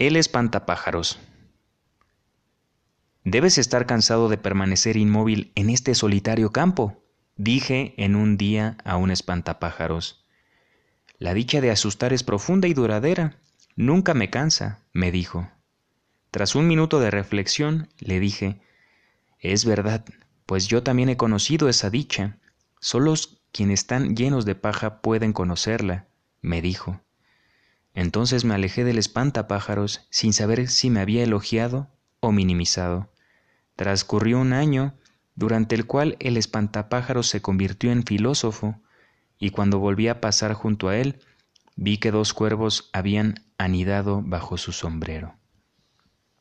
El espantapájaros. Debes estar cansado de permanecer inmóvil en este solitario campo, dije en un día a un espantapájaros. La dicha de asustar es profunda y duradera. Nunca me cansa, me dijo. Tras un minuto de reflexión, le dije, es verdad, pues yo también he conocido esa dicha. Solo quienes están llenos de paja pueden conocerla, me dijo. Entonces me alejé del espantapájaros sin saber si me había elogiado o minimizado. Transcurrió un año, durante el cual el espantapájaros se convirtió en filósofo, y cuando volví a pasar junto a él, vi que dos cuervos habían anidado bajo su sombrero.